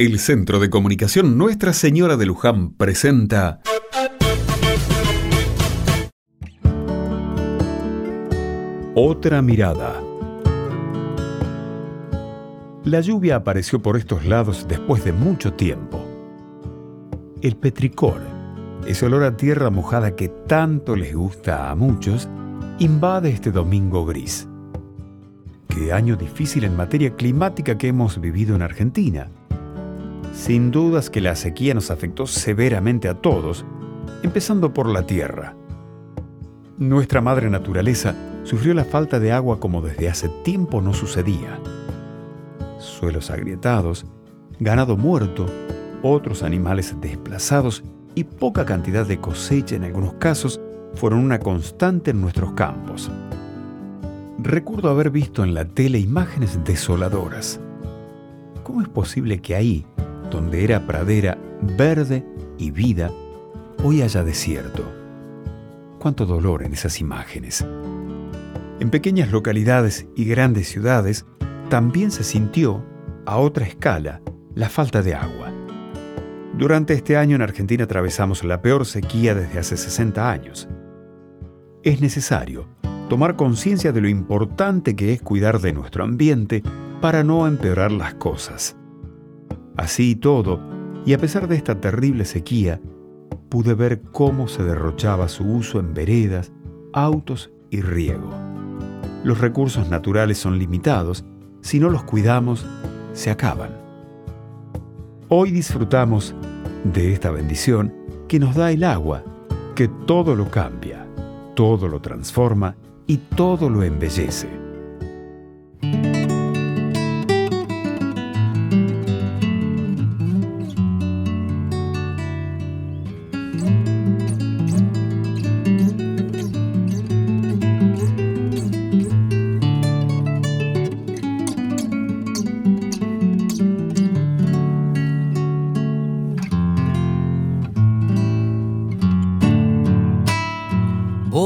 El Centro de Comunicación Nuestra Señora de Luján presenta Otra mirada. La lluvia apareció por estos lados después de mucho tiempo. El petricor, ese olor a tierra mojada que tanto les gusta a muchos, invade este domingo gris. Qué año difícil en materia climática que hemos vivido en Argentina sin dudas que la sequía nos afectó severamente a todos, empezando por la tierra. Nuestra madre naturaleza sufrió la falta de agua como desde hace tiempo no sucedía. Suelos agrietados, ganado muerto, otros animales desplazados y poca cantidad de cosecha en algunos casos fueron una constante en nuestros campos. Recuerdo haber visto en la tele imágenes desoladoras. ¿Cómo es posible que ahí, donde era pradera verde y vida, hoy haya desierto. Cuánto dolor en esas imágenes. En pequeñas localidades y grandes ciudades también se sintió, a otra escala, la falta de agua. Durante este año en Argentina atravesamos la peor sequía desde hace 60 años. Es necesario tomar conciencia de lo importante que es cuidar de nuestro ambiente para no empeorar las cosas. Así y todo, y a pesar de esta terrible sequía, pude ver cómo se derrochaba su uso en veredas, autos y riego. Los recursos naturales son limitados, si no los cuidamos, se acaban. Hoy disfrutamos de esta bendición que nos da el agua, que todo lo cambia, todo lo transforma y todo lo embellece.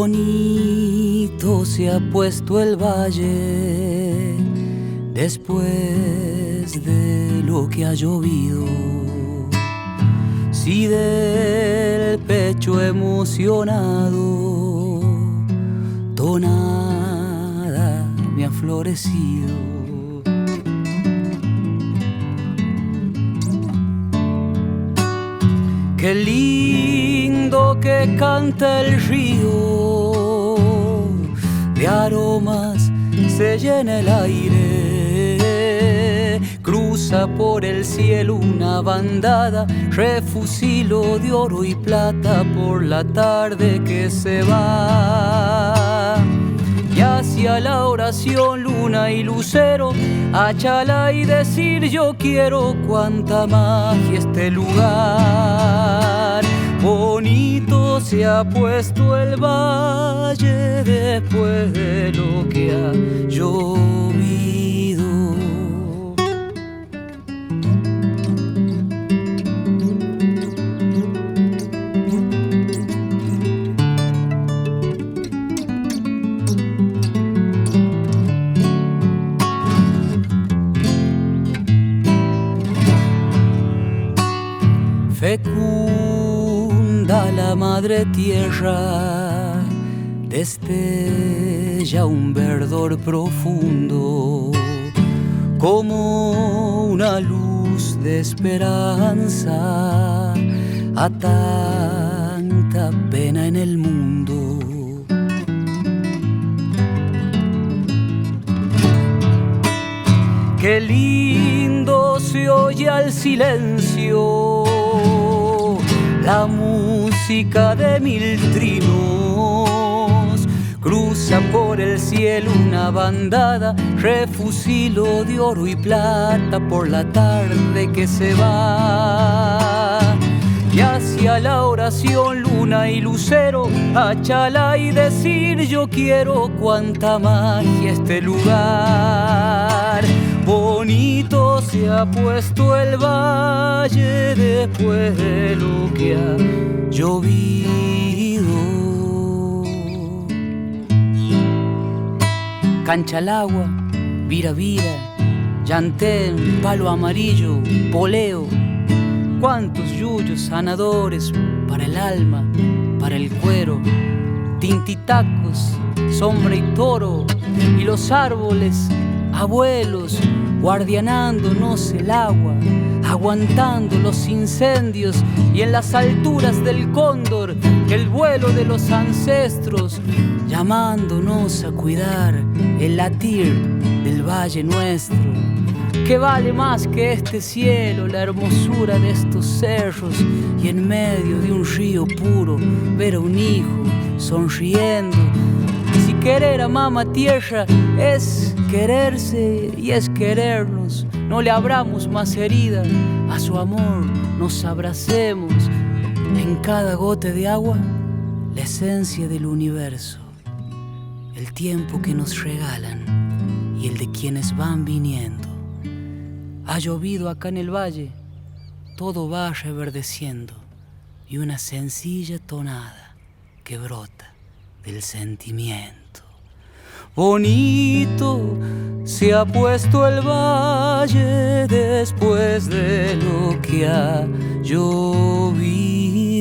Bonito se ha puesto el valle después de lo que ha llovido. Si del pecho emocionado tonada me ha florecido. Qué lindo que canta el río, de aromas se llena el aire, cruza por el cielo una bandada, refusilo de oro y plata por la tarde que se va hacia la oración luna y lucero, achala y decir yo quiero cuanta magia este lugar. Bonito se ha puesto el valle después de lo que ha llovido. Madre tierra, destella un verdor profundo, como una luz de esperanza a tanta pena en el mundo. Qué lindo se oye al silencio la música de mil trinos. Cruza por el cielo una bandada, refusilo de oro y plata por la tarde que se va. Y hacia la oración, luna y lucero, achala y decir yo quiero cuanta magia este lugar bonito se ha puesto el valle después de lo que ha llovido. Cancha al agua, vira, vira, llantén, palo amarillo, poleo. Cuántos yuyos sanadores para el alma, para el cuero, tintitacos, sombra y toro, y los árboles, abuelos, guardianándonos el agua, aguantando los incendios y en las alturas del cóndor, el vuelo de los ancestros, llamándonos a cuidar el latir del valle nuestro. Que vale más que este cielo, la hermosura de estos cerros y en medio de un río puro ver a un hijo sonriendo. Si querer a mamá tierra es quererse y es querernos, no le abramos más herida a su amor, nos abracemos en cada gote de agua, la esencia del universo, el tiempo que nos regalan y el de quienes van viniendo. Ha llovido acá en el valle, todo va reverdeciendo y una sencilla tonada que brota del sentimiento. Bonito se ha puesto el valle después de lo que ha llovido.